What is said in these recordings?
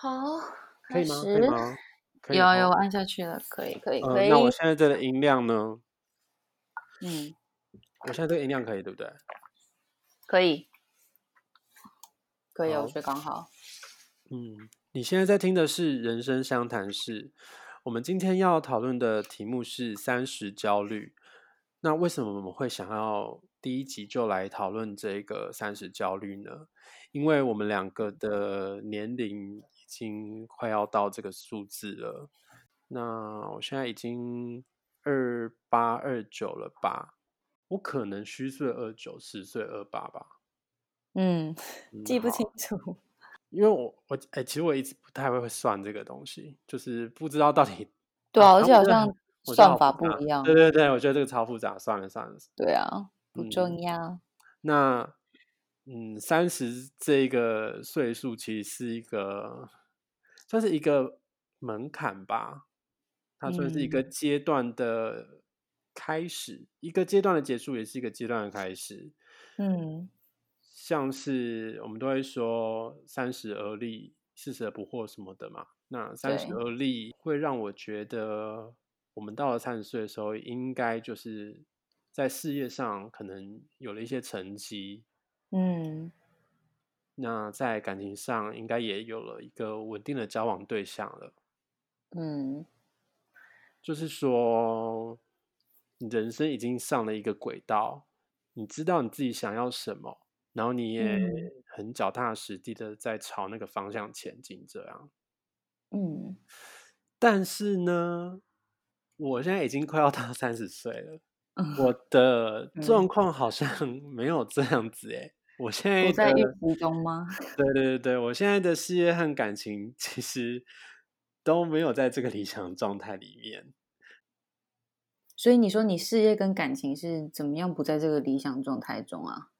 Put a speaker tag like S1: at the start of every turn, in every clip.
S1: 好，
S2: 可以吗？可以。吗？可以
S1: 有
S2: 哈
S1: 有按下去了，可以可以可
S2: 呃，
S1: 以。
S2: 那我现在这个音量呢？
S1: 嗯，
S2: 我现在这个音量可以，对不对？
S1: 可以，可以，我
S2: 好
S1: 觉得刚好。
S2: 嗯，你现在在听的是《人生相谈室》，我们今天要讨论的题目是三十焦虑。那为什么我们会想要第一集就来讨论这个三十焦虑呢？因为我们两个的年龄已经快要到这个数字了。那我现在已经二八二九了吧？我可能虚岁二九，十岁二八吧。
S1: 嗯，
S2: 嗯
S1: 记不清楚。
S2: 因为我我哎、其实我一直不太会算这个东西，就是不知道到底
S1: 对啊，而且好像算法不一样。
S2: 对对对，我觉得这个超复杂，算了算了。
S1: 对啊，不重
S2: 嗯
S1: 要。
S2: 那嗯，三十这个岁数其实是一个算是一个门槛吧，它算是一个
S1: 嗯
S2: 阶段的开始，一个阶段的结束，也是一个阶段的开始。
S1: 嗯
S2: 像是我们都会说三十而立，四十而不惑什么的嘛。那三十而立会让我觉得，我们到了三十岁的时候，应该就是在事业上可能有了一些成绩，
S1: 嗯
S2: 那在感情上应该也有了一个稳定的交往对象了。
S1: 嗯
S2: 就是说，你人生已经上了一个轨道，你知道你自己想要什么，然后你也
S1: 嗯
S2: 很脚踏实地的在朝那个方向前进，这样。
S1: 嗯
S2: 但是呢，我现在已经快要到三十岁了，
S1: 嗯，
S2: 我的
S1: 嗯
S2: 状况好像 没有这样子诶。我现在
S1: 不在预
S2: 的，
S1: 期中吗？
S2: 对对对对，我现在的事业和感情其实都没有在这个理想状态里面。
S1: 所以你说你事业跟感情是怎么样不在这个理想状态中啊？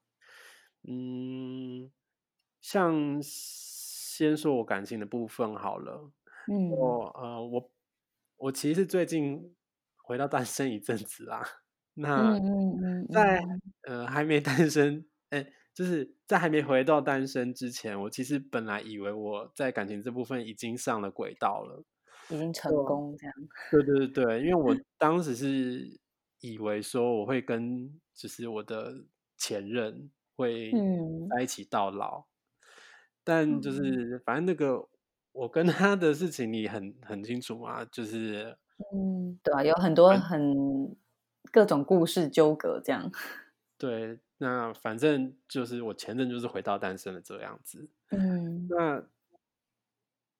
S2: 嗯，像先说我感情的部分好了，
S1: 嗯
S2: 我呃我我其实最近回到单身一阵子啦，那
S1: 嗯嗯嗯
S2: 在
S1: 嗯
S2: 呃还没单身，哎，就是在还没回到单身之前，我其实本来以为我在感情这部分已经上了轨道了。
S1: 已经成功这样。
S2: 对对对对，因为我 当时是以为说我会跟就是我的前任会
S1: 嗯
S2: 在一起到老，但就
S1: 嗯
S2: 是反正那个我跟他的事情你很很清楚嘛，就是
S1: 嗯，对啊，有很多很各种故事纠葛这样。
S2: 对，那反正就是我前任就是回到单身了这样子，
S1: 嗯
S2: 那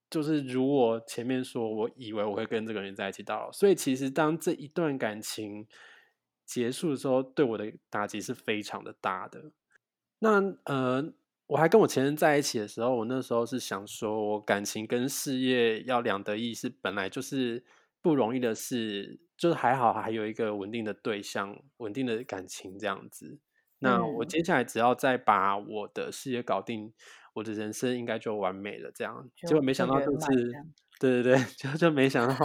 S2: 就是如我前面说，我以为我会跟这个人在一起到老，所以其实当这一段感情结束的时候，对我的打击是非常的大的。那呃，我还跟我前任在一起的时候，我那时候是想说，我感情跟事业要两得意，是本来就是不容易的事，就是还好还有一个稳定的对象、稳定的感情这样子。那我
S1: 嗯
S2: 接下来只要再把我的事业搞定，我的人生应该就完美了。这样，结果没想到这次
S1: 满这样，
S2: 对对对，就就没想到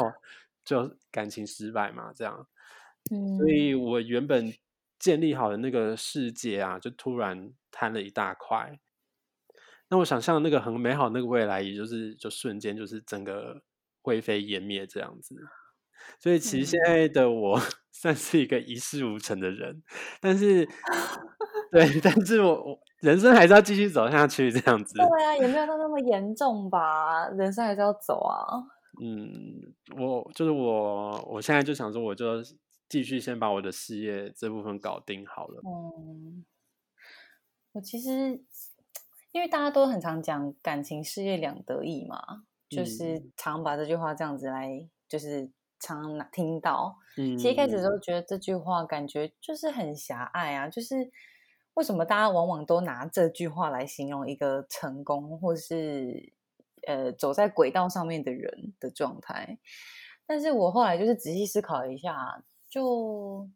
S2: 就感情失败嘛，这样。所
S1: 嗯
S2: 以我原本建立好的那个世界啊，就突然瘫了一大块。那我想象那个很美好那个未来，也就是就瞬间就是整个灰飞烟灭这样子。所以其实现
S1: 嗯
S2: 在的我算是一个一事无成的人，但是对，但是我我人生还是要继续走下去这样子。
S1: 对啊，也没有到那么严重吧，人生还是要走啊。
S2: 嗯，我就是我，我现在就想说，我就继续先把我的事业这部分搞定好了。
S1: 嗯，我其实因为大家都很常讲感情事业两得意嘛，就是
S2: 嗯
S1: 常把这句话这样子来，就是常常听到。
S2: 嗯，
S1: 其实一开始的时候觉得这句话感觉就是很狭隘啊，就是为什么大家往往都拿这句话来形容一个成功或是呃走在轨道上面的人的状态？但是我后来就是仔细思考一下，就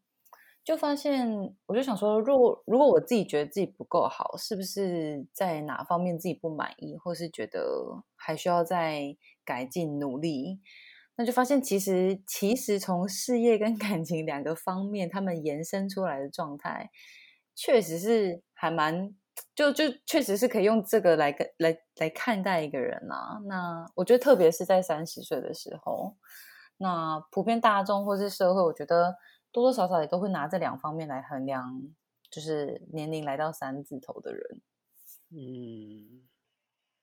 S1: 就发现，我就想说，如果如果我自己觉得自己不够好，是不是在哪方面自己不满意，或是觉得还需要再改进努力？那就发现，其实其实从事业跟 感情两个方面，他们延伸出来的状态，确实是还蛮就就确实是可以用这个来跟来来看待一个人啊。那我觉得，特别是在三十岁的时候，那普遍大众或是社会，我觉得多多少少也都会拿这两方面来衡量，就是年龄来到三字头的人。
S2: 嗯，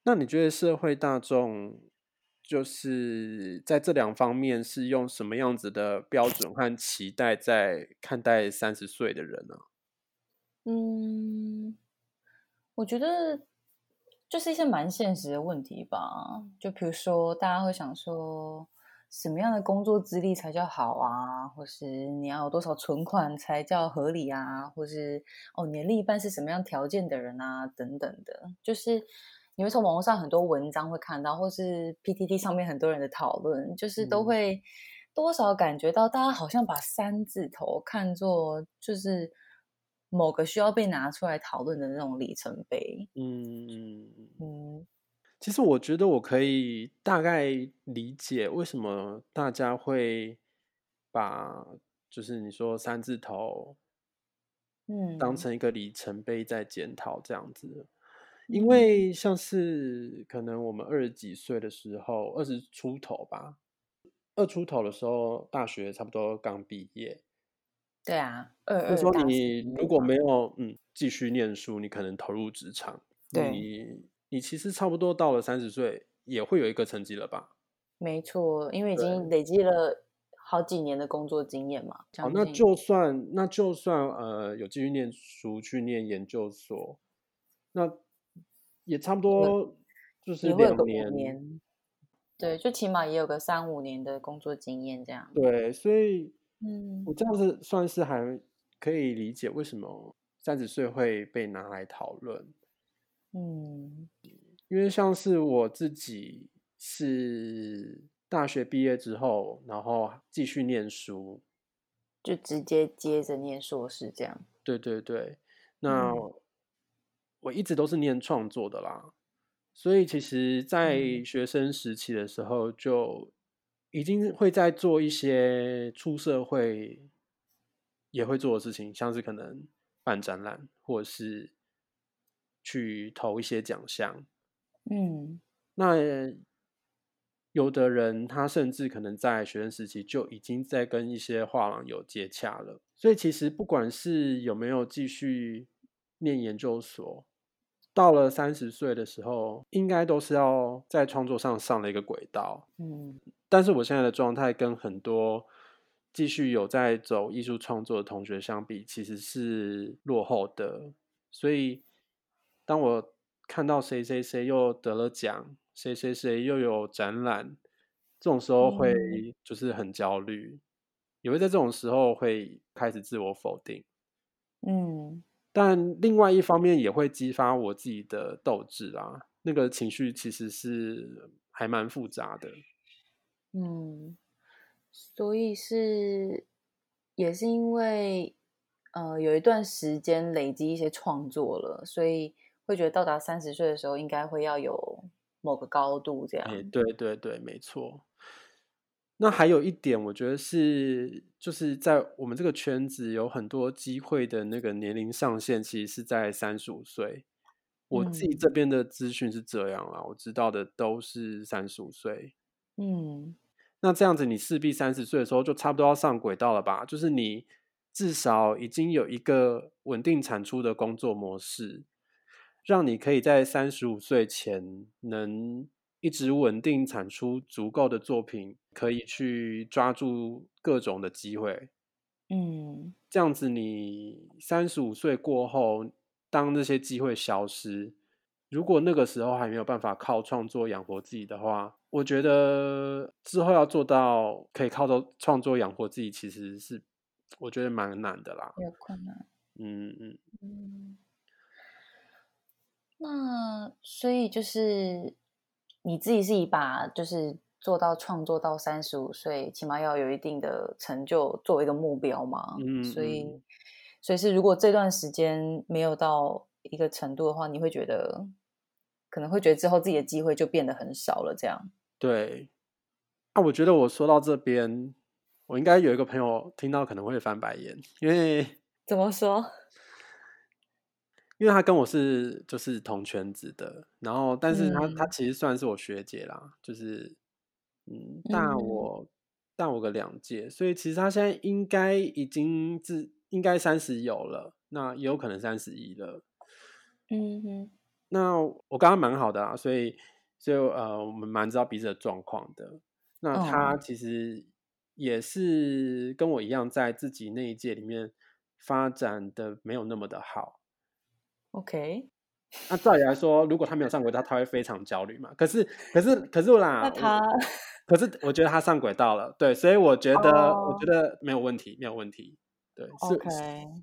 S2: 那你觉得社会大众就是在这两方面是用什么样子的标准和期待在看待三十岁的人呢？
S1: 嗯。我觉得就是一些蛮现实的问题吧，就比如说大家会想说，什么样的工作资历才叫好啊，或是你要有多少存款才叫合理啊，或是哦，你的另一半是什么样条件的人啊，等等的，就是你会从网络上很多文章会看到，或是 PTT 上面很多人的讨论，就是都会多少感觉到大家好像把三字头看作就是。某个需要被拿出来讨论的那种里程碑。
S2: 嗯嗯，其实我觉得我可以大概理解为什么大家会把就是你说三字头，嗯，当成一个里程碑在检讨这样子。因为像是可能我们二十几岁的时候，二十出头吧，二出头的时候，大学差不多刚毕业。
S1: 对啊，
S2: 就说你如果没有嗯继续念书，你可能投入职场，你你其实差不多到了三十岁也会有一个成绩了吧？
S1: 没错，因为已经累积了好几年的工作经验嘛。
S2: 好，那就算那就算呃有继续念书去念研究所，那也差不多就是两
S1: 年，对，就起码也有个三五年的工作经验这样。
S2: 对，所以。嗯，我这样子算是还可以理解为什么三十岁会被拿来讨论。嗯，因为像是我自己是大学毕业之后，然后继续念书，
S1: 就直接接着念硕士这样。
S2: 对对对，那我一直都是念创作的啦，所以其实，在学生时期的时候就。已经会在做一些出社会也会做的事情，像是可能办展览，或者是去投一些奖项。嗯，那有的人他甚至可能在学生时期就已经在跟一些画廊有接洽了。所以其实不管是有没有继续念研究所，到了三十岁的时候，应该都是要在创作上上了一个轨道。嗯。但是我现在的状态跟很多继续有在走艺术创作的同学相比，其实是落后的。所以，当我看到谁谁谁又得了奖，谁谁谁又有展览，这种时候会就是很焦虑，也会在这种时候会开始自我否定。嗯，但另外一方面也会激发我自己的斗志啊，那个情绪其实是还蛮复杂的。
S1: 嗯，所以是也是因为呃有一段时间累积一些创作了，所以会觉得到达三十岁的时候应该会要有某个高度这样。哎，
S2: 对对对，没错。那还有一点，我觉得是就是在我们这个圈子有很多机会的那个年龄上限，其实是在三十五岁。我自己这边的资讯是这样啊，我知道的都是三十五岁。嗯，那这样子，你势必三十岁的时候就差不多要上轨道了吧？就是你至少已经有一个稳定产出的工作模式，让你可以在三十五岁前能一直稳定产出足够的作品，可以去抓住各种的机会。嗯，这样子，你三十五岁过后，当那些机会消失。如果那个时候还没有办法靠创作养活自己的话，我觉得之后要做到可以靠着创作养活自己，其实是我觉得蛮难的啦。
S1: 有困难。嗯嗯嗯。那所以就是你自己是以把就是做到创作到三十五岁，起码要有一定的成就作为一个目标嘛？嗯。所以，所以是如果这段时间没有到。一个程度的话，你会觉得可能会觉得之后自己的机会就变得很少了。这样
S2: 对啊，我觉得我说到这边，我应该有一个朋友听到可能会翻白眼，因为
S1: 怎么说？
S2: 因为他跟我是就是同圈子的，然后但是他他
S1: 嗯
S2: 其实算是我学姐啦，就是嗯大
S1: 嗯
S2: 我大我个两届，所以其实他现在应该已经是应该三十有了，那也有可能三十一了。
S1: 嗯哼，
S2: 那我刚刚蛮好的啊，所以所以呃我们蛮知道彼此的状况的。那他
S1: 哦
S2: 其实也是跟我一样，在自己那一届里面发展的没有那么的好。
S1: ，OK，
S2: 那照理来说，如果他没有上轨道，他会非常焦虑嘛。可是，可是，可是啦，
S1: 那他
S2: 可是我觉得他上轨道了，对，所以我觉得，我
S1: 哦
S2: 觉得没有问题，没有问题，对，是
S1: ，OK，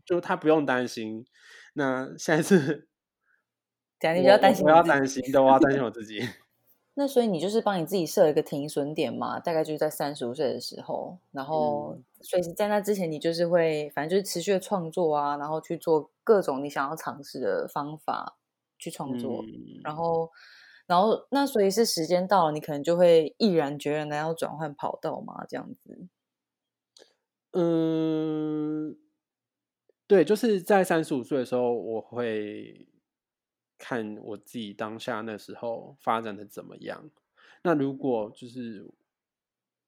S2: 就他不用担心。那现在是，
S1: 等下你
S2: 我
S1: 比较担心
S2: 不要担心，对，我要担心我 自己。
S1: 那所以你就是帮你自己设一个停损点嘛，大概就是在三十五岁的时候，然后
S2: 嗯
S1: 所以在那之前，你就是会反正就是持续的创作啊，然后去做各种你想要尝试的方法去创作，
S2: 嗯，
S1: 然后然后那所以是时间到了，你可能就会毅然决然的要转换跑道嘛，这样子。
S2: 嗯，对，就是在三十五岁的时候，我会看我自己当下那时候发展的怎么样。那如果就是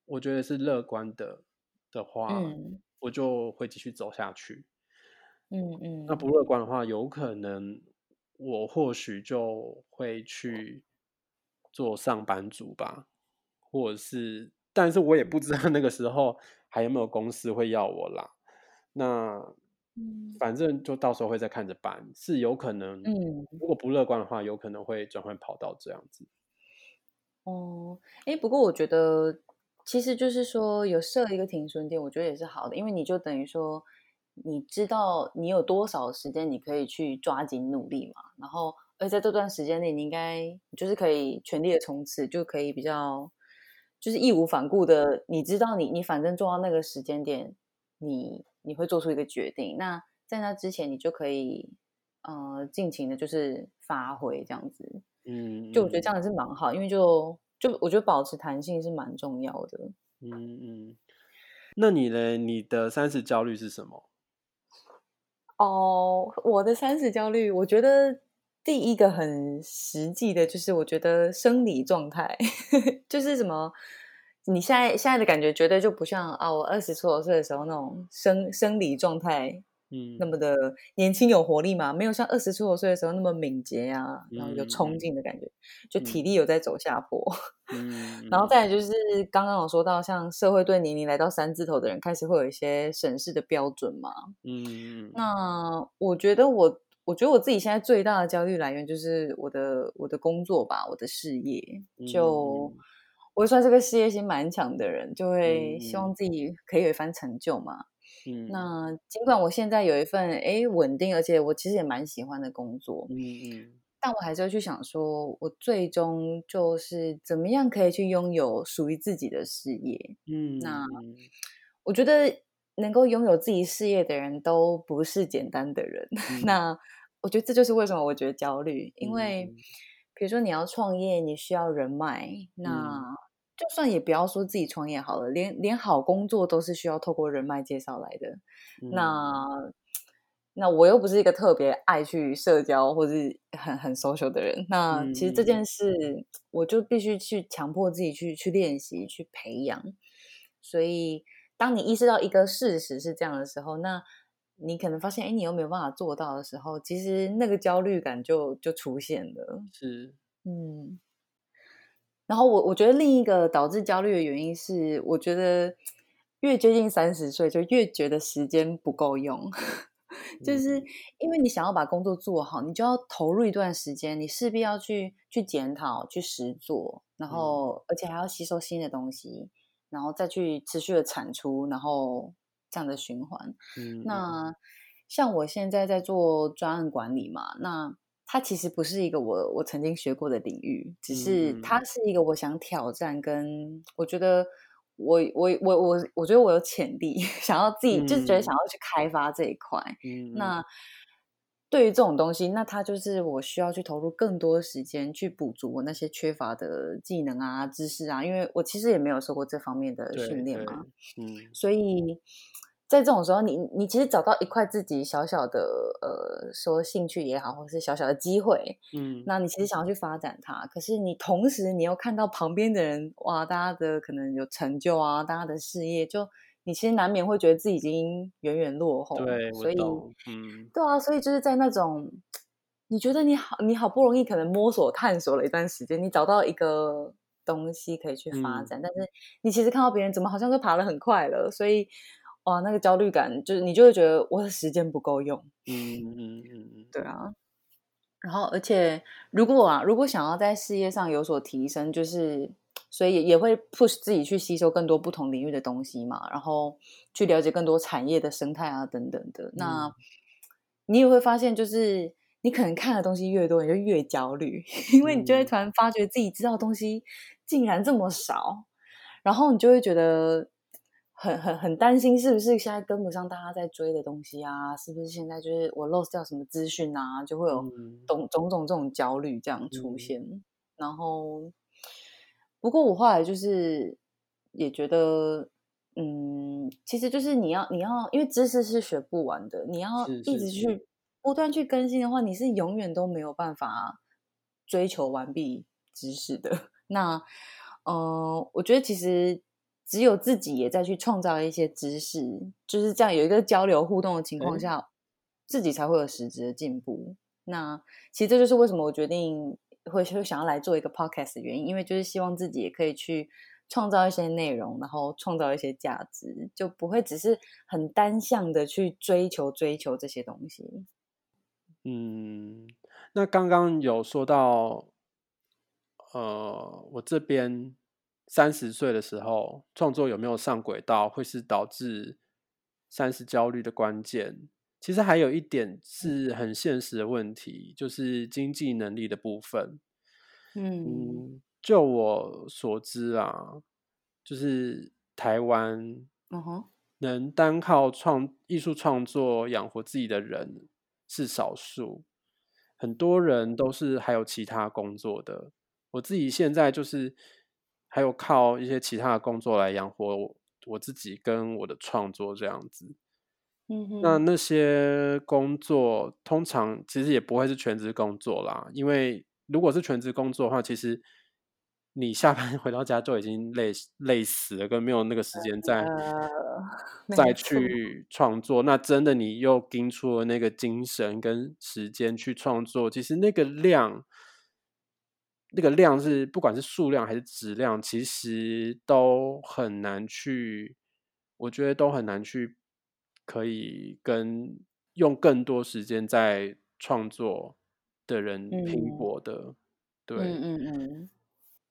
S2: 我觉得是乐观的的话，
S1: 嗯
S2: 我就会继续走下去。
S1: 嗯嗯，
S2: 那不乐观的话，有可能我或许就会去做上班族吧，或者是，但是我也不知道那个时候还有没有公司会要我啦。那
S1: 嗯
S2: 反正就到时候会再看着办，是有可能，
S1: 嗯
S2: 如果不乐观的话，有可能会转换跑道这样子。
S1: 哦，哎，不过我觉得其实就是说有设一个停损点，我觉得也是好的，因为你就等于说你知道你有多少时间你可以去抓紧努力嘛，然后而在这段时间内，你应该就是可以全力的冲刺，就可以比较就是义无反顾的，你知道你你反正做到那个时间点，你你会做出一个决定，那在那之前你就可以呃尽情的就是发挥这样子。
S2: 嗯，
S1: 就我觉得这样是蛮好，因为就就我觉得保持弹性是蛮重要的。
S2: 嗯嗯嗯。那你呢？你的三十焦虑是什么？
S1: 哦，我的三十焦虑，我觉得第一个很实际的就是，我觉得生理状态 就是什么，你现在现在的感觉绝对就不像啊，我二十出头岁的时候那种生生理状态
S2: 嗯，
S1: 那么的年轻有活力嘛，没有像二十出头岁的时候那么敏捷啊，然后有冲劲的感觉，就体力有在走下坡。
S2: 嗯，
S1: 然后再来就是刚刚有说到，像社会对年龄来到三字头的人开始会有一些审视的标准嘛。
S2: 嗯，
S1: 那我觉得我，我觉得我自己现在最大的焦虑来源就是我的我的工作吧，我的事业。就
S2: 嗯
S1: 我算是个事业心蛮强的人，就会
S2: 嗯
S1: 希望自己可以有一番成就嘛。
S2: 嗯，
S1: 那尽管我现在有一份诶稳定，而且我其实也蛮喜欢的工作，
S2: 嗯嗯。
S1: 但我还是要去想说，我最终就是怎么样可以去拥有属于自己的事业。
S2: 嗯，
S1: 那
S2: 嗯。
S1: 我觉得能够拥有自己事业的人都不是简单的人。
S2: 嗯。
S1: 那我觉得这就是为什么我觉得焦虑，因
S2: 嗯
S1: 为
S2: 嗯。
S1: 比如说你要创业，你需要人脉，那就算也不要说自己创业好了，连连好工作都是需要透过人脉介绍来的。
S2: 嗯
S1: 那那我又不是一个特别爱去社交或是很很 social 的人，那其实这
S2: 嗯
S1: 件事我就必须去强迫自己去去练习去培养。所以，当你意识到一个事实是这样的时候，那你可能发现，哎，你又没有办法做到的时候，其实那个焦虑感就就出现了。
S2: 是，
S1: 嗯，然后我我觉得另一个导致焦虑的原因是，我觉得越接近三十岁，就越觉得时间不够用。就是因为你想要把工作做好，你就要投入一段时间，你势必要去去检讨、去实做，然后而且还要吸收新的东西，然后再去持续的产出，然后这样的循环。
S2: 嗯，
S1: 那像我现在在做专案管理嘛，那它其实不是一个我我曾经学过的领域，只是
S2: 嗯
S1: 它是一个我想挑战，跟我觉得我我我我我觉得我有潜力，想要自己就是觉得想要去开发这一块。
S2: 嗯，
S1: 那对于这种东西，那它就是我需要去投入更多时间去补足我那些缺乏的技能啊、知识啊，因为我其实也没有受过这方面的
S2: 对
S1: 训练嘛。
S2: 嗯
S1: 所以在这种时候，你你其实找到一块自己小小的呃，说兴趣也好，或是小小的机会，
S2: 嗯，
S1: 那你其实想要去发展它，可是你同时你又看到旁边的人，哇，大家的可能有成就啊，大家的事业，就你其实难免会觉得自己已经远远落后，
S2: 对，
S1: 所以，
S2: 嗯，
S1: 对啊，所以就是在那种你觉得你好，你好不容易可能摸索探索了一段时间，你找到一个东西可以去发展，但是你其实看到别人怎么好像都爬得很快了，所以。哇，那个焦虑感就是你就会觉得我的时间不够用。
S2: 嗯嗯嗯嗯，
S1: 对啊。然后，而且如果啊，如果想要在事业上有所提升，就是所以也也会 push 自己去吸收更多不同领域的东西嘛，然后去了解更多产业的生态啊等等的。那你也会发现，就是你可能看的东西越多，你就越焦虑，因为你就会突然发觉自己知道的东西竟然这么少，然后你就会觉得。很很很担心，是不是现在跟不上大家在追的东西啊？是不是现在就是我 lost 掉什么资讯啊？就会有种种种这种焦虑这样出现。然后，不过我后来就是也觉得，嗯，其实就是你要你要，因为知识是学不完的，你要一直去不断去更新的话，你是永远都没有办法追求完毕知识的。那，嗯，我觉得其实。只有自己也在去创造一些知识，就是这样有一个交流互动的情况下，自己才会有实质的进步。那其实这就是为什么我决定会会想要来做一个 podcast 的原因，因为就是希望自己也可以去创造一些内容，然后创造一些价值，就不会只是很单向的去追求追求这些东西。
S2: 嗯，那刚刚有说到，呃，我这边。三十岁的时候，创作有没有上轨道，会是导致三十焦虑的关键。其实还有一点是很现实的问题，就是经济能力的部分。嗯，就我所知啊，就是台湾，能单靠创艺术创作养活自己的人是少数，很多人都是还有其他工作的。我自己现在就是。还有靠一些其他的工作来养活我自己跟我的创作这样子，嗯，那那些工作通常其实也不会是全职工作啦，因为如果是全职工作的话，其实你下班 回到家就已经累累死了，跟没有那个时间再再去创作。那真的你又盯出了那个精神跟时间去创作，其实那个量。那个量是不管是数量还是质量，其实都很难去，我觉得都很难去可以跟用更多时间在创作的人拼搏的，对，嗯嗯嗯。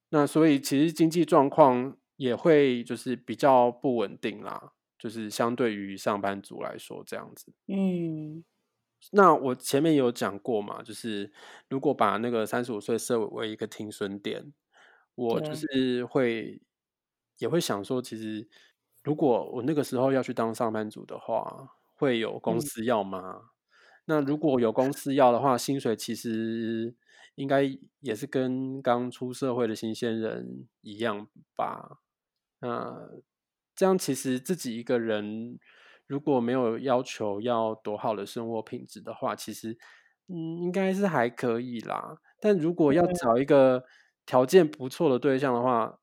S2: 那所以其实经济状况也会就是比较不稳定啦，就是相对于上班族来说这样子，嗯。那我前面有讲过嘛，就是如果把那个三十五岁设为一个停损点，我就是会也会想说，其实如果我那个时候要去当上班族的话，会有公司要吗？那如果有公 司要的话，薪水其实应该也是跟刚出社会的新鲜人一样吧？那这样其实自己一个人。如果没有要求要多好的生活品质的话，其实嗯应该是还可以啦。但如果要找一个条件不错的对象的话，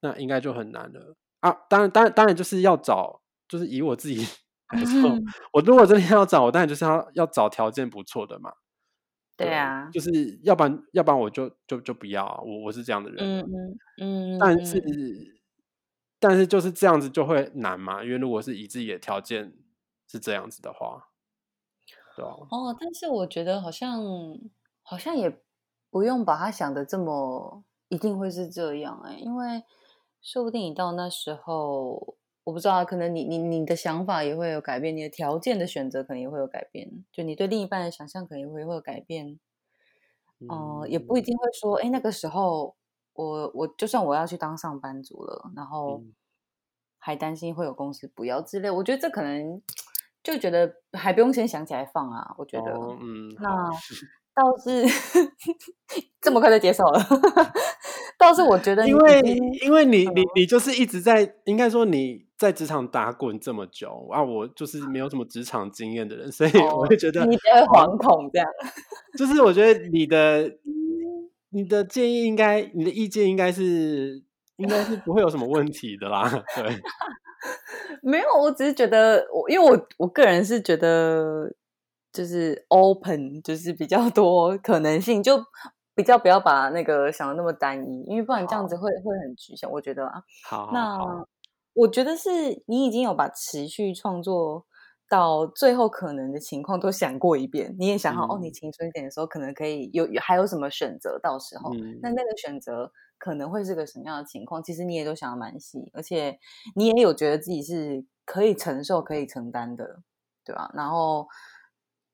S2: 那应该就很难了啊！当然，当然，当然就是要找，就是以我自己 来说，我如果真的要找，我当然就是要要找条件不错的嘛。
S1: 对啊，
S2: 就是要不然，要不然我就就就不要，我我是这样的人。嗯嗯嗯，但是。但是就是这样子就会难嘛，因为如果是以自己的条件是这样子的话，对啊。
S1: 哦，但是我觉得好像好像也不用把它想的这么一定会是这样哎，因为说不定你到那时候，我不知道，可能你你你的想法也会有改变，你的条件的选择可能也会有改变，就你对另一半的想象可能会会有改变。哦，也不一定会说，哎，那个时候。我我就算我要去当上班族了，然后还担心会有公司不要之类，我觉得这可能就觉得还不用先想起来放啊。我觉得，嗯，那倒是 这么快就接受了，倒是我觉得，
S2: 因为因为你你你就是一直在，应该说你在职场打滚这么久啊，我就是没有什么职场经验的人，所以 我会觉得
S1: 你会惶恐这样。
S2: 就是我觉得你的你的建议应该，你的意见应该是应该是不会有什么问题的啦。对，
S1: 没有，我只是觉得我因为我我个人是觉得就是 open，就是比较多可能性就。比较不要把那个想的那么单一，因为不然这样子会会很局限。我觉得啊，
S2: 好，
S1: 那我觉得是你已经有把持续创作到最后可能的情况都想过一遍，你也想好哦，你青春一点的时候可能可以有还有什么选择，到时候那那个选择可能会是个什么样的情况，其实你也都想的蛮细，而且你也有觉得自己是可以承受、可以承担的，对吧？然后。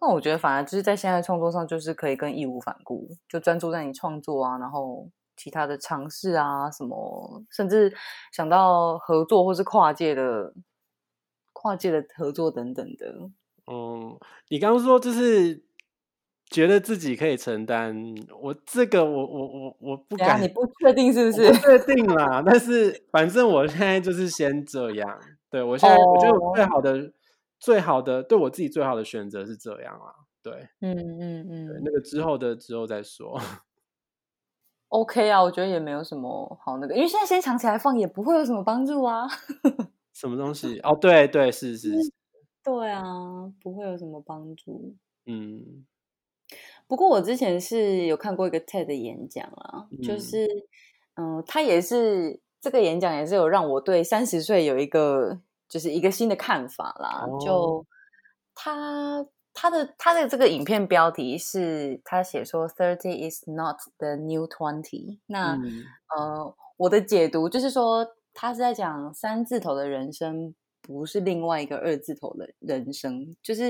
S1: 那我觉得反而就是在现在创作上，就是可以更义无反顾，就专注在你创作啊，然后其他的尝试啊，什么甚至想到合作或是跨界的跨界的合作等等的。
S2: 嗯，你刚刚说就是觉得自己可以承担，我这个我我我我不敢，
S1: 你不确定是不是？
S2: 确定啦，但是反正我现在就是先这样。对我现在我觉得最好的。最好的对我自己最好的选择是这样啊，对，
S1: 嗯嗯嗯，
S2: 那个之后的之后再说。
S1: OK 啊，我觉得也没有什么好那个，因为现在先藏起来放也不会有什么帮助啊。
S2: 什么东西？哦，对对是是，
S1: 对啊，不会有什么帮助。
S2: 嗯，
S1: 不过我之前是有看过一个 TED 的演讲啊，就是嗯，他也是这个演讲也是有让我对三十岁有一个。就是一个新的看法啦。就他他的他的这个影片标题是他写说 “thirty is not the new twenty”。那呃，我的解读就是说，他是在讲三字头的人生。不是另外一个二字头的人生，就是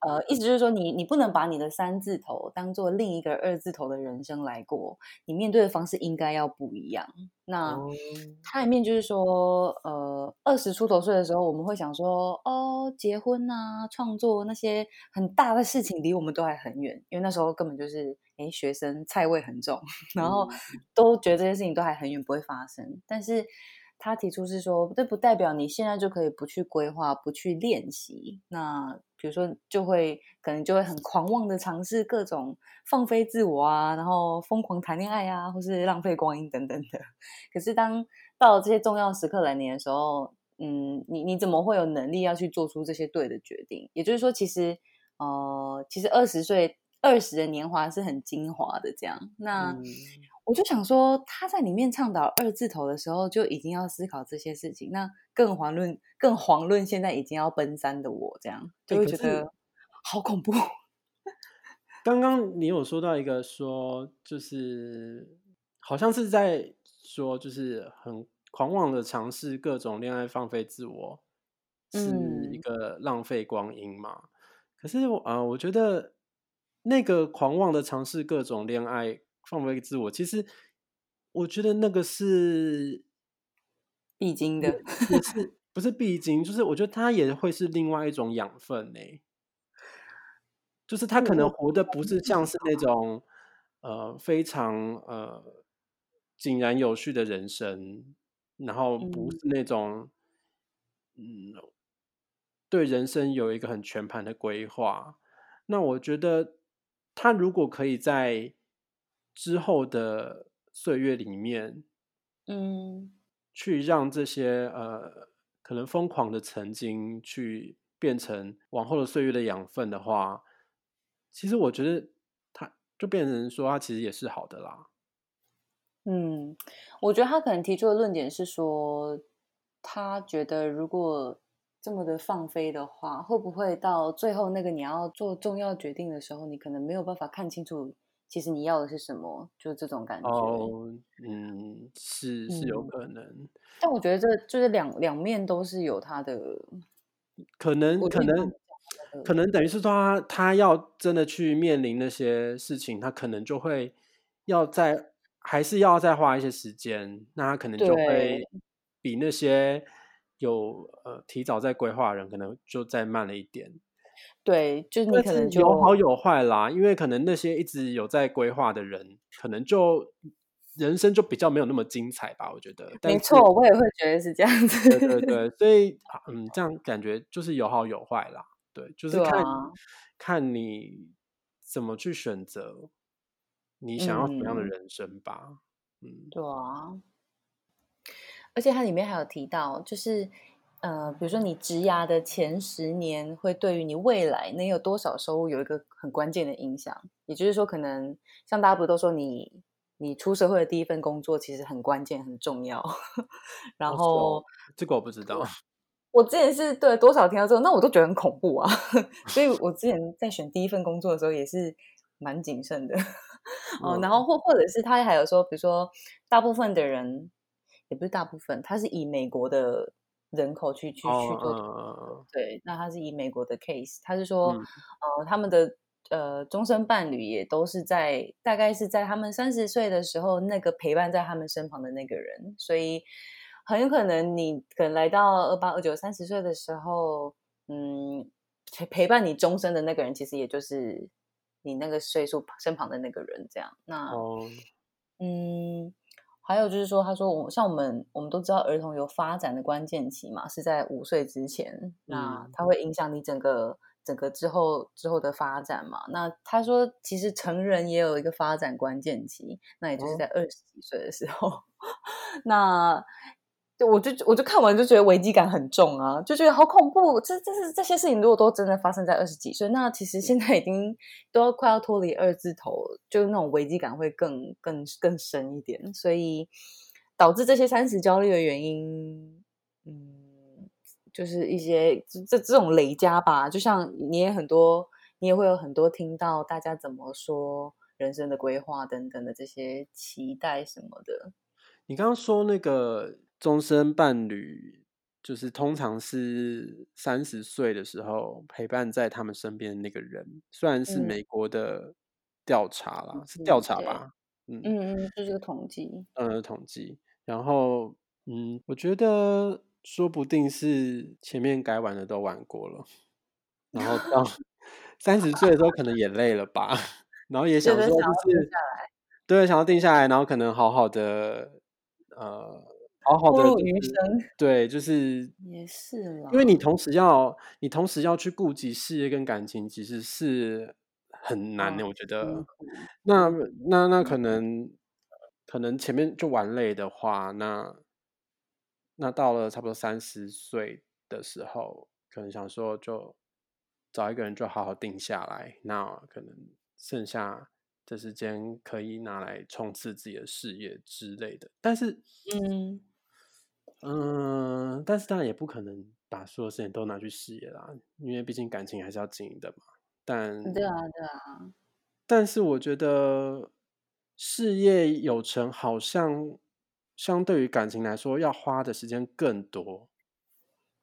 S1: 呃，意思就是说，你你不能把你的三字头当做另一个二字头的人生来过，你面对的方式应该要不一样。那它里面就是说，呃，二十出头岁的时候，我们会想说，哦，结婚啊，创作那些很大的事情离我们都还很远，因为那时候根本就是哎，学生菜味很重，然后都觉得这些事情都还很远，不会发生。但是他提出是说，这不代表你现在就可以不去规划、不去练习。那比如说，就会可能就会很狂妄的尝试各种放飞自我啊，然后疯狂谈恋爱啊，或是浪费光阴等等的。可是当到了这些重要时刻来临的时候，嗯，你你怎么会有能力要去做出这些对的决定？也就是说，其实呃，其实二十岁二十的年华是很精华的。这样，那。我就想说，他在里面倡导二字头的时候，就已经要思考这些事情。那更遑论更遑论现在已经要奔三的我，这样就会觉得好恐怖。
S2: 刚刚你有说到一个说，就是好像是在说，就是很狂妄的尝试各种恋爱，放飞自我，是一个浪费光阴嘛？可是啊，我觉得那个狂妄的尝试各种恋爱。放飞自我，其实我觉得那个是
S1: 必经的，
S2: 不 是不是必经？就是我觉得他也会是另外一种养分呢。就是他可能活的不是像是那种呃非常呃井然有序的人生，然后不是那种嗯对人生有一个很全盘的规划。那我觉得他如果可以在之后的岁月里面，
S1: 嗯，
S2: 去让这些呃可能疯狂的曾经去变成往后的岁月的养分的话，其实我觉得他就变成说他其实也是好的啦。
S1: 嗯，我觉得他可能提出的论点是说，他觉得如果这么的放飞的话，会不会到最后那个你要做重要决定的时候，你可能没有办法看清楚。其实你要的是什么？就是这种感觉。
S2: 哦，嗯，是是有可能。
S1: 但我觉得这就是两两面都是有他的
S2: 可能，可能，可能等于是说他他要真的去面临那些事情，他可能就会要再还是要再花一些时间。那他可能就会比那些有呃提早在规划的人，可能就再慢了一点。
S1: 对，就是你可能就
S2: 有好有坏啦，因为可能那些一直有在规划的人，可能就人生就比较没有那么精彩吧，我觉得。
S1: 没错，我也会觉得是这样子。
S2: 对对对，所以嗯，这样感觉就是有好有坏啦。对，就是看看你怎么去选择你想要什么样的人生吧。嗯，
S1: 对啊。而且它里面还有提到，就是呃，比如说你职涯的前十年，会对于你未来能有多少收入有一个很关键的影响。也就是说，可能像大家不都说你。你出社会的第一份工作其实很关键、很重要。然后
S2: 这个我不知道，
S1: 我之前是对多少听到之后，那我都觉得很恐怖啊。所以我之前在选第一份工作的时候也是蛮谨慎的。哦，然后或或者是他还有说，比如说大部分的人也不是大部分，他是以美国的人口去去去做，对，那他是以美国的 case，他是说呃他们的。呃，终身伴侣也都是在大概是在他们三十岁的时候，那个陪伴在他们身旁的那个人，所以很有可能你可能来到二八二九三十岁的时候，嗯，陪陪伴你终身的那个人，其实也就是你那个岁数身旁的那个人，这样。那，嗯，还有就是说，他说我像我们我们都知道，儿童有发展的关键期嘛，是在五岁之前，那它会影响你整个。整个之后之后的发展嘛，那他说其实成人也有一个发展关键期，那也就是在二十几岁的时候。那就我就我就看完就觉得危机感很重啊，就觉得好恐怖。这这是这些事情如果都真的发生在二十几岁，那其实现在已经都要快要脱离二字头，就那种危机感会更更更深一点，所以导致这些三十焦虑的原因，嗯。就是一些这这种累加吧，就像你也很多，你也会有很多听到大家怎么说人生的规划等等的这些期待什么的。
S2: 你刚刚说那个终身伴侣，就是通常是三十岁的时候陪伴在他们身边的那个人，虽然是美国的调查啦，是调查吧？
S1: 嗯嗯嗯，就是个统计，
S2: 嗯，统计。然后嗯，我觉得。说不定是前面该玩的都玩过了，然后到 三十岁的时候可能也累了吧，然后也想说就是对，想要定下来，然后可能好好的呃，好好的
S1: 余生，
S2: 对，就是
S1: 也是了，
S2: 因为你同时要你同时要去顾及事业跟感情，其实是很难的，我觉得。那那那可能可能前面就玩累的话，那。那到了差不多三十岁的时候，可能想说就找一个人就好好定下来，那可能剩下的时间可以拿来冲刺自己的事业之类的。但是，嗯嗯，但是当然也不可能把所有事情都拿去事业啦，因为毕竟感情还是要经营的嘛。但
S1: 对啊，对啊。
S2: 但是我觉得事业有成好像。相对于感情来说，要花的时间更多，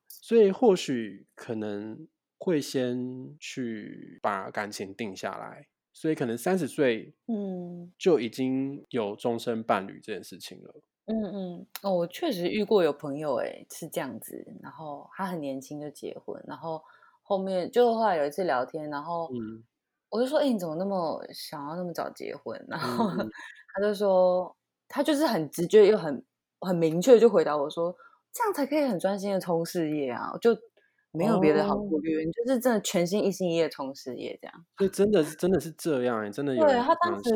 S2: 所以或许可能会先去把感情定下来，所以可能三十岁，嗯，就已经有终身伴侣这件事情了。
S1: 嗯嗯，哦，我确实遇过有朋友，哎，是这样子，然后他很年轻就结婚，然后后面就后来有一次聊天，然后，嗯，我就说，哎，你怎么那么想要那么早结婚？然后 他就说。他就是很直觉又很很明确，就回答我说：“这样才可以很专心的冲事业啊，就没有别的好顾虑，你就是真的全心一心一意冲事业这样。”
S2: 所以真的是真的是这样，真的有。
S1: 对他当时，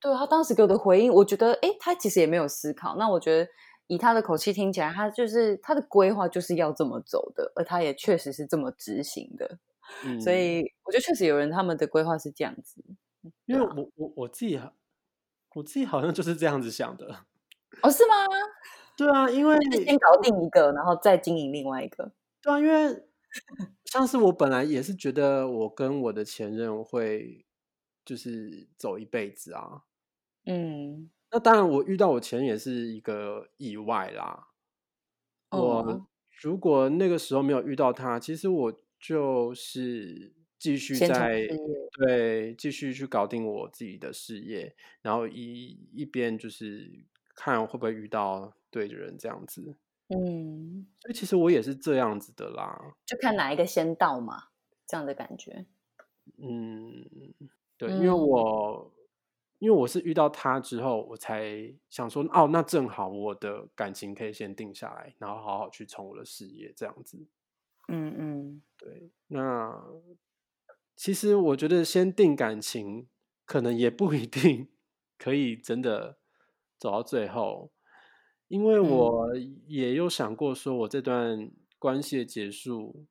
S1: 对他当时给我的回应，我觉得，哎，他其实也没有思考。那我觉得以他的口气听起来，他就是他的规划就是要这么走的，而他也确实是这么执行的。所以我觉得确实有人他们的规划是这样子。
S2: 因为我我我自己。我自己好像就是这样子想的，
S1: 哦，是吗？
S2: 对啊，因为
S1: 先搞定一个，然后再经营另外一个。
S2: 对啊，因为像是我本来也是觉得我跟我的前任会就是走一辈子啊。嗯，那当然我遇到我前任也是一个意外啦。我如果那个时候没有遇到他，其实我就是。继续在对继续去搞定我自己的事业，然后一一边就是看会不会遇到对的人这样子。嗯，所以其实我也是这样子的啦，
S1: 就看哪一个先到嘛，这样的感觉。
S2: 嗯，对，因为我因为我是遇到他之后，我才想说，哦，那正好我的感情可以先定下来，然后好好去冲我的事业，这样子。
S1: 嗯嗯，
S2: 对。那其实我觉得先定感情，可能也不一定可以真的走到最后，因为我也有想过，说我这段关系的结束，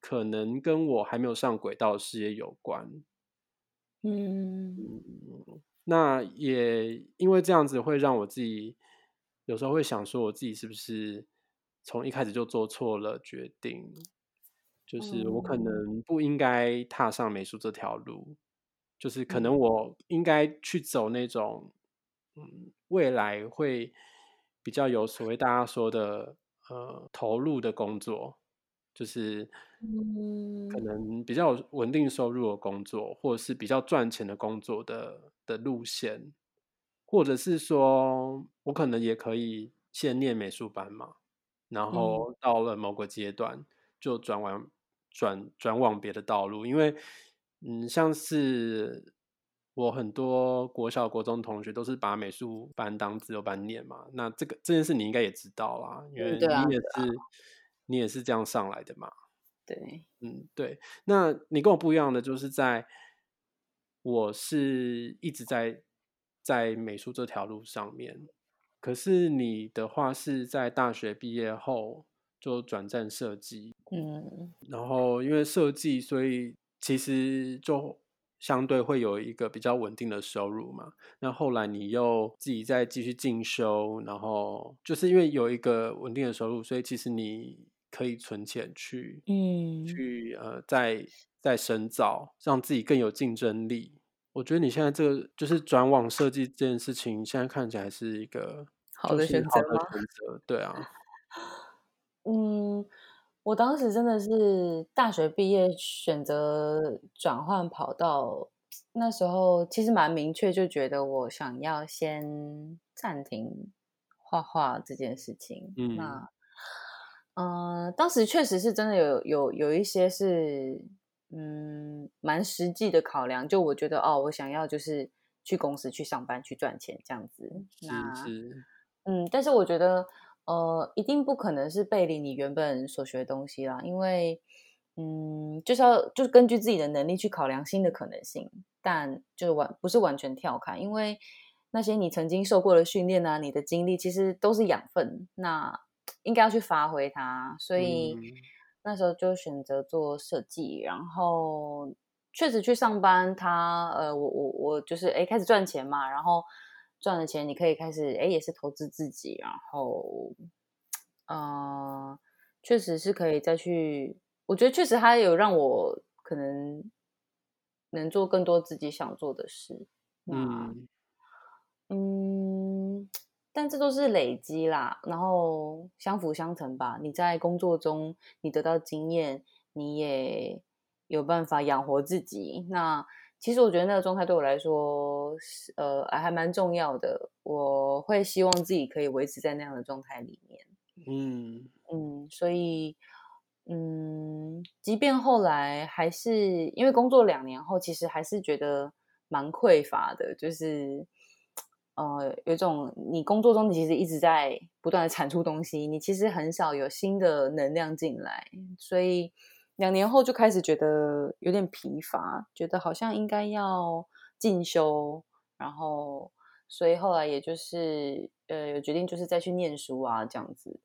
S2: 可能跟我还没有上轨道的事业有关。
S1: 嗯，
S2: 那也因为这样子会让我自己有时候会想说，我自己是不是从一开始就做错了决定？就是我可能不应该踏上美术这条路，就是可能我应该去走那种，嗯，未来会比较有所谓大家说的呃投入的工作。就是，可能比较稳定收入的工作，或者是比较赚钱的工作的的路线，或者是说我可能也可以先念美术班嘛，然后到了某个阶段就转往转转往别的道路，因为嗯，像是我很多国小、国中同学都是把美术班当自由班念嘛，那这个这件事你应该也知道啦，因为你也是。你也是这样上来的嘛？
S1: 对，
S2: 嗯，对。那你跟我不一样的，就是在我是一直在在美术这条路上面，可是你的话是在大学毕业后就转战设计，
S1: 嗯，
S2: 然后因为设计，所以其实就。相对会有一个比较稳定的收入嘛？那后来你又自己再继续进修，然后就是因为有一个稳定的收入，所以其实你可以存钱去，
S1: 嗯，
S2: 去呃，再再深造，让自己更有竞争力。我觉得你现在这个就是转网设计这件事情，现在看起来是一个
S1: 好的选择
S2: 对啊，
S1: 嗯。我当时真的是大学毕业选择转换跑道，那时候其实蛮明确，就觉得我想要先暂停画画这件事情。
S2: 嗯，
S1: 那嗯，当时确实是真的有有有一些是嗯蛮实际的考量，就我觉得哦，我想要就是去公司去上班去赚钱这样子。
S2: 是是，
S1: 嗯，但是我觉得。呃，一定不可能是背离你原本所学的东西啦，因为，嗯，就是要就是根据自己的能力去考量新的可能性，但就是完不是完全跳开，因为那些你曾经受过的训练啊，你的经历其实都是养分，那应该要去发挥它，所以那时候就选择做设计，然后确实去上班，他呃，我我我就是哎开始赚钱嘛，然后。赚了钱，你可以开始哎，也是投资自己，然后，呃，确实是可以再去。我觉得确实他有让我可能能做更多自己想做的事。
S2: 嗯
S1: 嗯，但这都是累积啦，然后相辅相成吧。你在工作中你得到经验，你也有办法养活自己。那。其实我觉得那个状态对我来说，呃，还蛮重要的。我会希望自己可以维持在那样的状态里面。
S2: 嗯
S1: 嗯，所以，嗯，即便后来还是因为工作两年后，其实还是觉得蛮匮乏的。就是，呃，有种你工作中你其实一直在不断的产出东西，你其实很少有新的能量进来，所以。两年后就开始觉得有点疲乏，觉得好像应该要进修，然后所以后来也就是呃有决定就是再去念书啊这样子。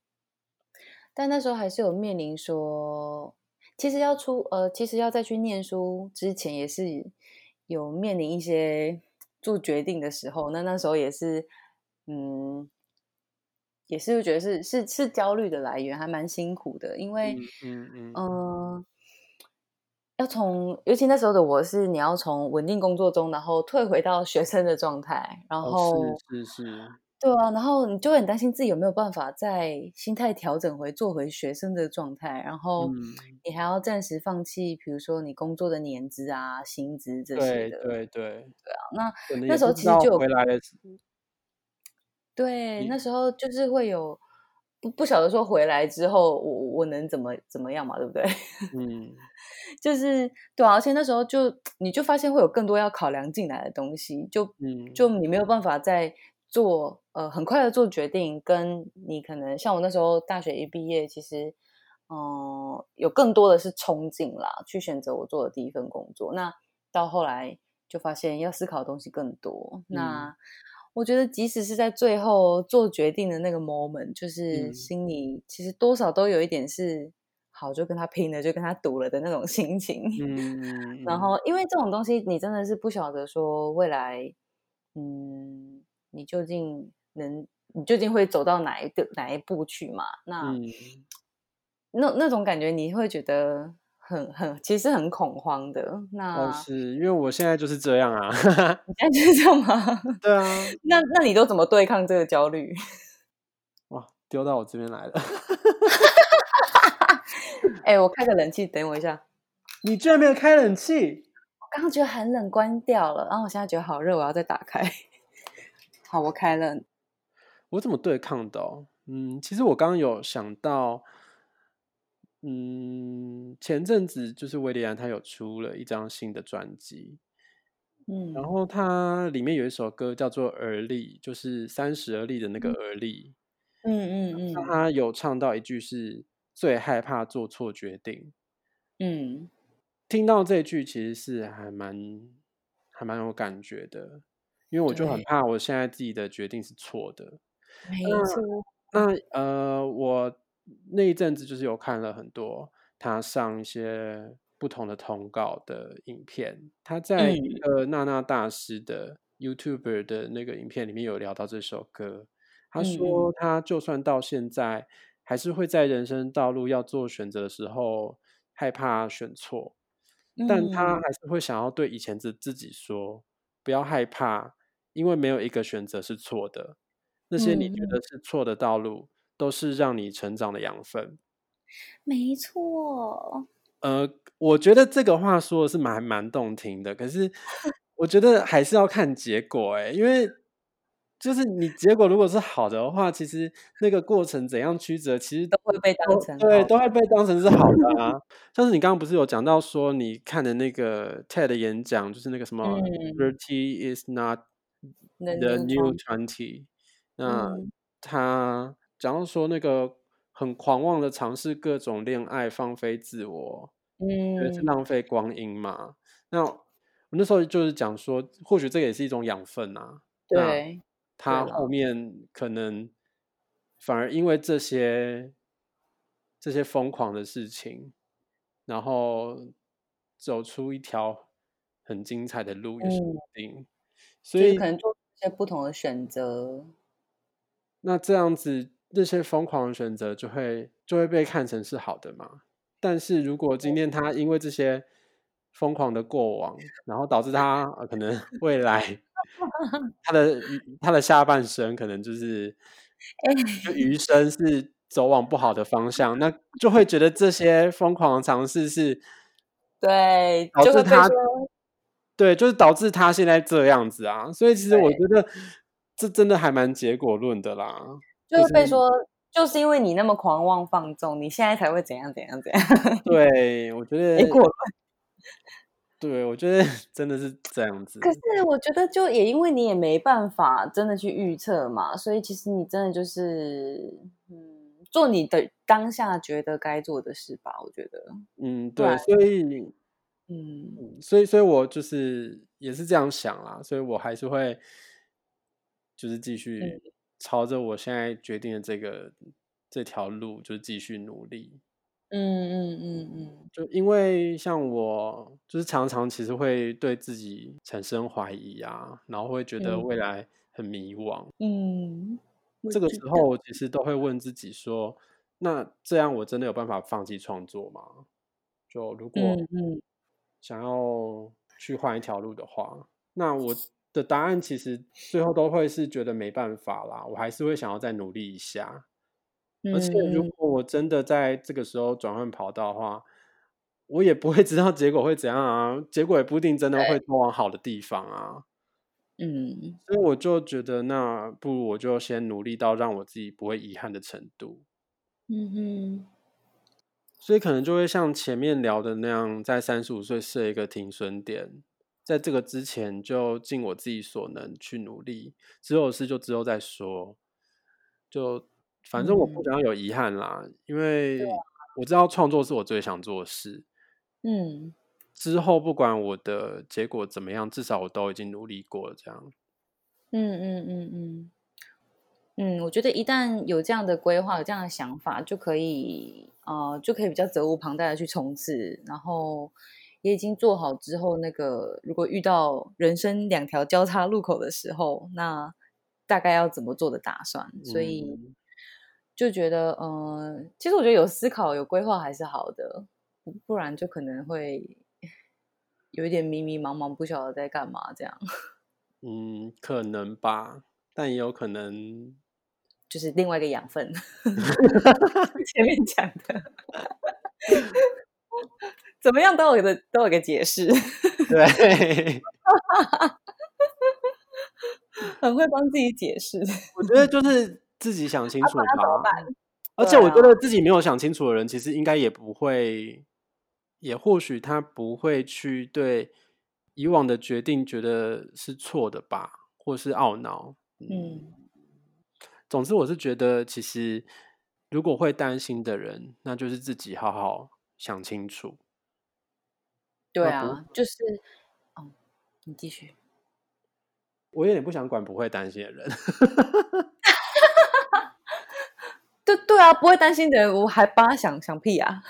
S1: 但那时候还是有面临说，其实要出呃其实要再去念书之前也是有面临一些做决定的时候，那那时候也是嗯。也是觉得是是是焦虑的来源，还蛮辛苦的，因为
S2: 嗯嗯
S1: 嗯，要从尤其那时候的我是你要从稳定工作中，然后退回到学生的状态，然后
S2: 是是是，
S1: 对啊，然后你就很担心自己有没有办法在心态调整回做回学生的状态，然后你还要暂时放弃，比如说你工作的年资啊、薪资这些
S2: 的，对对。对
S1: 对啊，那那时候其实就
S2: 回来了。
S1: 对，那时候就是会有，不不晓得说回来之后我我能怎么怎么样嘛，对不对？
S2: 嗯，
S1: 就是对啊，而且那时候就你就发现会有更多要考量进来的东西，就
S2: 嗯。
S1: 就你没有办法在做呃很快的做决定，跟你可能像我那时候大学一毕业，其实嗯、呃有更多的是憧憬啦，去选择我做的第一份工作。那到后来就发现要思考的东西更多。那我觉得即使是在最后做决定的那个 moment，就是
S2: 嗯
S1: 心里其实多少都有一点是好就跟他拼了，就跟他赌了的那种心情。
S2: 嗯，
S1: 然后，因为这种东西，你真的是不晓得说未来，嗯，你究竟能，你究竟会走到哪一个哪一步去嘛？那、
S2: 嗯
S1: 那那种感觉，你会觉得很很，其实很恐慌的。那、
S2: 哦，是因为我现在就是这样啊，
S1: 你现在就是这样吗？
S2: 对啊，
S1: 那那你都怎么对抗这个焦虑？
S2: 哇，丢到我这边来了，
S1: 哎、我开个冷气，等我一下。
S2: 你居然没有开冷气，
S1: 我刚刚觉得很冷，关掉了，然后我现在觉得好热，我要再打开。好，我开了。
S2: 我怎么对抗的哦？嗯，其实我刚刚有想到，嗯，前阵子就是威廉安他有出了一张新的专辑，
S1: 嗯，
S2: 然后它里面有一首歌叫做《而立》，就是三十而立的那个
S1: 嗯
S2: 而立。
S1: 嗯嗯嗯
S2: 他有唱到一句是最害怕做错决定。
S1: 嗯
S2: 听到这句其实是还蛮还蛮有感觉的，因为我就很怕我现在自己的决定是错的。
S1: 没
S2: 那
S1: 错。
S2: 那呃，我那一阵子就是有看了很多他上一些不同的通告的影片，他在一
S1: 嗯
S2: 个娜娜大师的 YouTuber 的那个影片里面有聊到这首歌。他
S1: 嗯
S2: 说，他就算到现在，还是会在人生道路要做选择的时候害怕选错，但他
S1: 嗯
S2: 还是会想要对以前的自己说，不要害怕，因为没有一个选择是错的。那些你觉
S1: 嗯
S2: 得是错的道路，都是让你成长的养分。
S1: 没错。
S2: 呃，我觉得这个话说的是蛮蛮动听的，可是我觉得还是要看结果诶，因为就是你结果如果是好的话，其实那个过程怎样曲折，其实
S1: 都会被当成对，
S2: 都会被当成是好的啊。像是你刚刚不是有讲到说你看的那个 TED 的演讲，就是那个什么
S1: 嗯
S2: “Thirty is not
S1: The new twenty
S2: twenty”，那
S1: 嗯
S2: 他假如说那个很狂妄的尝试各种恋爱，放飞自我，觉得是
S1: 嗯，
S2: 浪费光阴嘛。那我那时候就是讲说，或许这个也是一种养分啊。那
S1: 对，
S2: 他后面可能反而因为这些这些疯狂的事情，然后走出一条很精彩的路，也说
S1: 嗯
S2: 不定。所以
S1: 可能做一些不同的选择。
S2: 那这样子，这些疯狂的选择就会就会被看成是好的嘛？但是如果今天他因为这些疯狂的过往，然后导致他、呃、可能 未来 他的他的下半生可能就是就余生是走往不好的方向，那就会觉得这些疯狂的尝试是
S1: 对，
S2: 导致他对，就是导致他现在这样子啊。所以其实我
S1: 对
S2: 觉得这真的还蛮结果论的啦。
S1: 就是被
S2: 是
S1: 说，就是因为你那么狂妄放纵，你现在才会怎样怎样怎样。
S2: 对，我觉得
S1: 结果论
S2: 对，我觉得 真的是这样子。
S1: 可是我觉得，就也因为你也没办法真的去预测嘛，所以其实你真的就是，嗯，做你的当下觉得该做的事吧。我觉得，
S2: 嗯，对，所以，
S1: 嗯
S2: 嗯所以，所以我就是也是这样想啦，所以我还是会就是继续
S1: 嗯
S2: 朝着我现在决定的这个这条路，就是继续努力。
S1: 嗯嗯嗯嗯，
S2: 就因为像我，就是常常其实会对自己产生怀疑啊，然后会觉得
S1: 嗯
S2: 未来很迷惘。
S1: 嗯，我
S2: 这个时候，我其实都会问自己说：那这样我真的有办法放弃创作吗？就如果
S1: 嗯嗯
S2: 想要去换一条路的话，那我的答案其实最后都会是觉得没办法啦，我还是会想要再努力一下。而且如
S1: 嗯。
S2: 果我真的在这个时候转换跑道的话，我也不会知道结果会怎样啊，结果也不一定真的会通往好的地方啊。
S1: 嗯。
S2: 所以我就觉得，那不如我就先努力到让我自己不会遗憾的程度，
S1: 嗯哼，
S2: 所以可能就会像前面聊的那样，在三十五岁设一个停损点，在这个之前就尽我自己所能去努力，之后的事就之后再说。就反正我不
S1: 嗯
S2: 想要有遗憾啦，因为我知道创作是我最想做的事。
S1: 嗯，
S2: 之后不管我的结果怎么样，至少我都已经努力过了。这样，
S1: 嗯嗯嗯嗯，嗯，我觉得一旦有这样的规划，有这样的想法，就可以呃，就可以比较责无旁贷的去冲刺，然后也已经做好之后，那个如果遇到人生两条交叉路口的时候，那大概要怎么做的打算，所以
S2: 嗯
S1: 就觉得，呃，其实我觉得有思考、有规划还是好的，不不然就可能会有一点迷迷茫茫，不晓得在干嘛这样。
S2: 嗯，可能吧，但也有可能，
S1: 就是另外一个养分。前面讲的，怎么样都有个都有个解释，
S2: 对，
S1: 很会帮自己解释。
S2: 我觉得就是自己想清楚吧。而且我觉得自己没有想清楚的人，其实应该也不会，也或许他不会去对以往的决定觉得是错的吧，或是懊恼。
S1: 嗯
S2: 总之，我是觉得，其实如果会担心的人，那就是自己好好想清楚。
S1: 对啊，就是，哦，你继续。
S2: 我有点不想管不会担心的人。
S1: 对对啊，不会担心的人，我还帮他想想屁啊。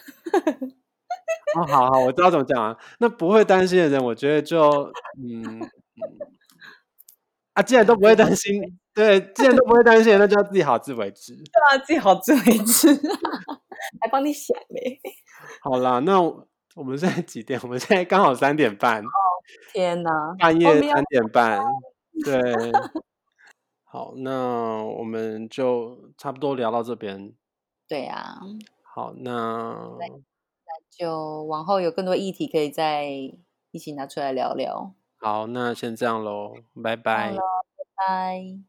S2: 哦，好好，我知道怎么讲啊。那不会担心的人，我觉得就嗯嗯啊，既然都不会担心，对，既然都不会担心，那就要自己好自为之。
S1: 对啊，自己好自为之，还帮你想嘞。
S2: 好啦，那我我们现在几点？我们现在刚好三点半，
S1: 天哪，
S2: 半夜三点半。对，好，那我们就差不多聊到这边。
S1: 对啊，
S2: 好，那那
S1: 就往后有更多议题可以再一起拿出来聊聊。
S2: 好，那先这样喽，拜拜。
S1: 拜拜。